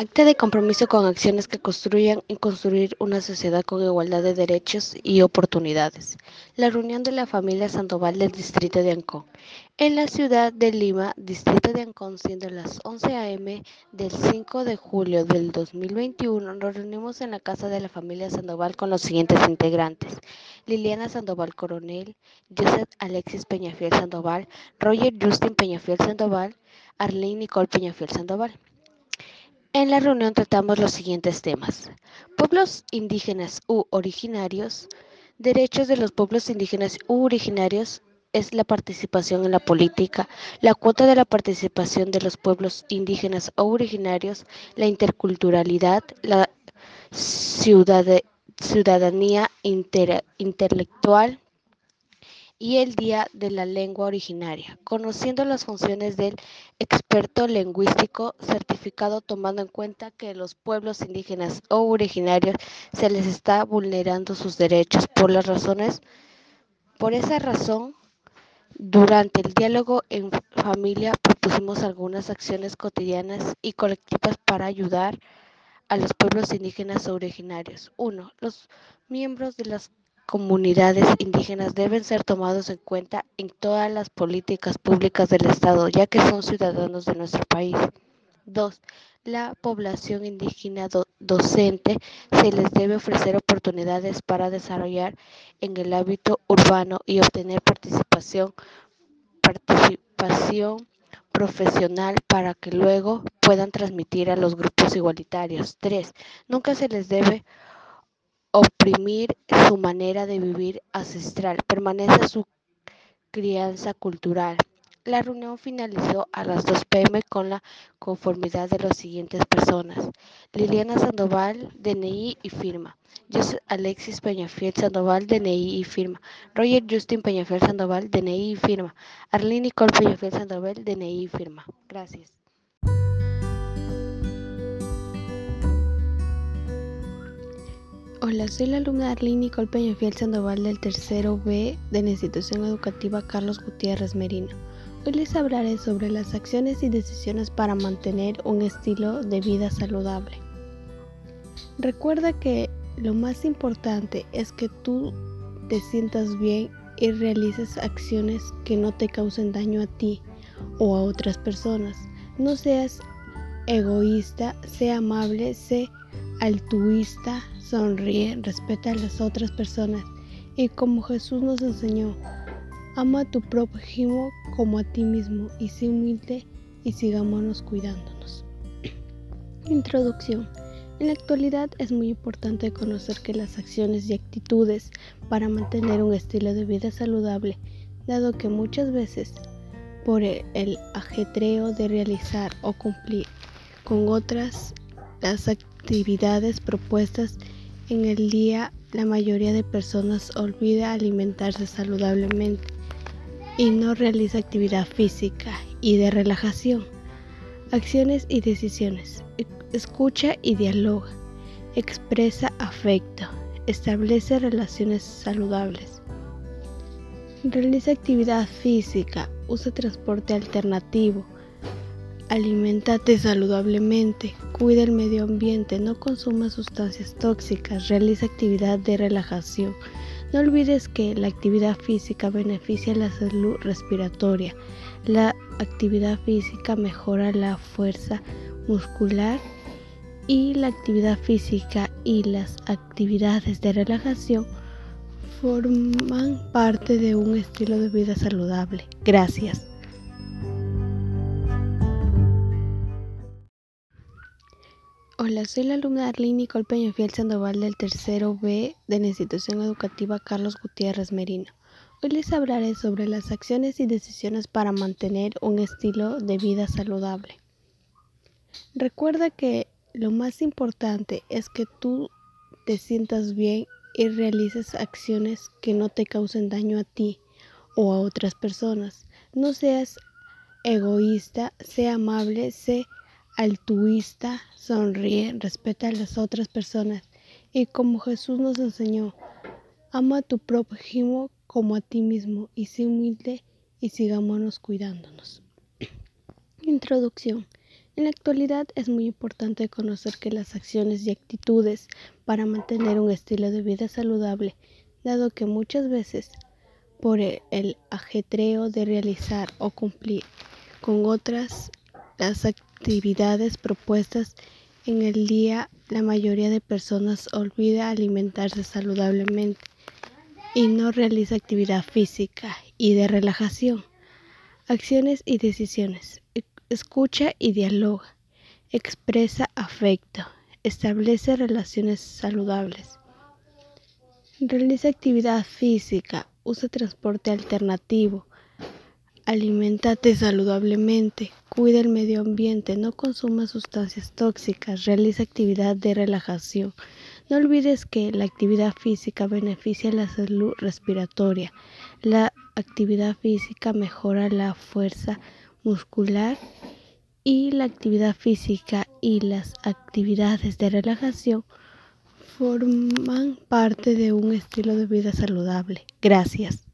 Acta de compromiso con acciones que construyan y construir una sociedad con igualdad de derechos y oportunidades. La reunión de la familia Sandoval del distrito de Ancón. En la ciudad de Lima, distrito de Ancón, siendo las 11 a.m. del 5 de julio del 2021, nos reunimos en la casa de la familia Sandoval con los siguientes integrantes. Liliana Sandoval Coronel, Joseph Alexis Peñafiel Sandoval, Roger Justin Peñafiel Sandoval, Arlene Nicole Peñafiel Sandoval. En la reunión tratamos los siguientes temas. Pueblos indígenas u originarios. Derechos de los pueblos indígenas u originarios es la participación en la política, la cuota de la participación de los pueblos indígenas o originarios, la interculturalidad, la ciudadanía intelectual, y el Día de la Lengua Originaria, conociendo las funciones del experto lingüístico certificado tomando en cuenta que los pueblos indígenas o originarios se les está vulnerando sus derechos por las razones por esa razón durante el diálogo en familia propusimos algunas acciones cotidianas y colectivas para ayudar a los pueblos indígenas o originarios. Uno, Los miembros de las comunidades indígenas deben ser tomados en cuenta en todas las políticas públicas del Estado, ya que son ciudadanos de nuestro país. 2. La población indígena docente se les debe ofrecer oportunidades para desarrollar en el hábito urbano y obtener participación, participación profesional para que luego puedan transmitir a los grupos igualitarios. 3. Nunca se les debe oprimir su manera de vivir ancestral, permanece su crianza cultural. La reunión finalizó a las 2 pm con la conformidad de las siguientes personas. Liliana Sandoval, DNI y firma. José Alexis Peñafiel Sandoval, DNI y firma. Roger Justin Peñafiel Sandoval, DNI y firma. Arlene Nicole Peñafiel Sandoval, DNI y firma. Gracias. Hola, soy la alumna Arlene Nicole Peñafiel Sandoval del tercero B de la institución educativa Carlos Gutiérrez Merino. Hoy les hablaré sobre las acciones y decisiones para mantener un estilo de vida saludable. Recuerda que lo más importante es que tú te sientas bien y realices acciones que no te causen daño a ti o a otras personas. No seas egoísta, sé amable, sé altruista, sonríe, respeta a las otras personas y como Jesús nos enseñó, ama a tu prójimo como a ti mismo y sé humilde y sigámonos cuidándonos. Introducción. En la actualidad es muy importante conocer que las acciones y actitudes para mantener un estilo de vida saludable, dado que muchas veces por el ajetreo de realizar o cumplir con otras las actividades propuestas en el día, la mayoría de personas olvida alimentarse saludablemente y no realiza actividad física y de relajación. Acciones y decisiones. Escucha y dialoga. Expresa afecto. Establece relaciones saludables. Realiza actividad física. Usa transporte alternativo Aliméntate saludablemente, cuida el medio ambiente, no consuma sustancias tóxicas, realiza actividad de relajación. No olvides que la actividad física beneficia la salud respiratoria. La actividad física mejora la fuerza muscular y la actividad física y las actividades de relajación forman parte de un estilo de vida saludable. Gracias. Hola, soy la alumna Arlene Nicole Peñafiel Sandoval del tercero B de la institución educativa Carlos Gutiérrez Merino. Hoy les hablaré sobre las acciones y decisiones para mantener un estilo de vida saludable. Recuerda que lo más importante es que tú te sientas bien y realices acciones que no te causen daño a ti o a otras personas. No seas egoísta, sé amable, sé altruista, sonríe, respeta a las otras personas y como Jesús nos enseñó, ama a tu prójimo como a ti mismo y sé humilde y sigámonos cuidándonos. Introducción. En la actualidad es muy importante conocer que las acciones y actitudes para mantener un estilo de vida saludable, dado que muchas veces por el ajetreo de realizar o cumplir con otras las actividades propuestas en el día, la mayoría de personas olvida alimentarse saludablemente y no realiza actividad física y de relajación. Acciones y decisiones. Escucha y dialoga, expresa afecto, establece relaciones saludables, realiza actividad física, usa transporte alternativo, alimentate saludablemente, cuida el medio ambiente, no consuma sustancias tóxicas, realiza actividad de relajación. No olvides que la actividad física beneficia la salud respiratoria. La actividad física mejora la fuerza muscular y la actividad física y las actividades de relajación forman parte de un estilo de vida saludable. Gracias.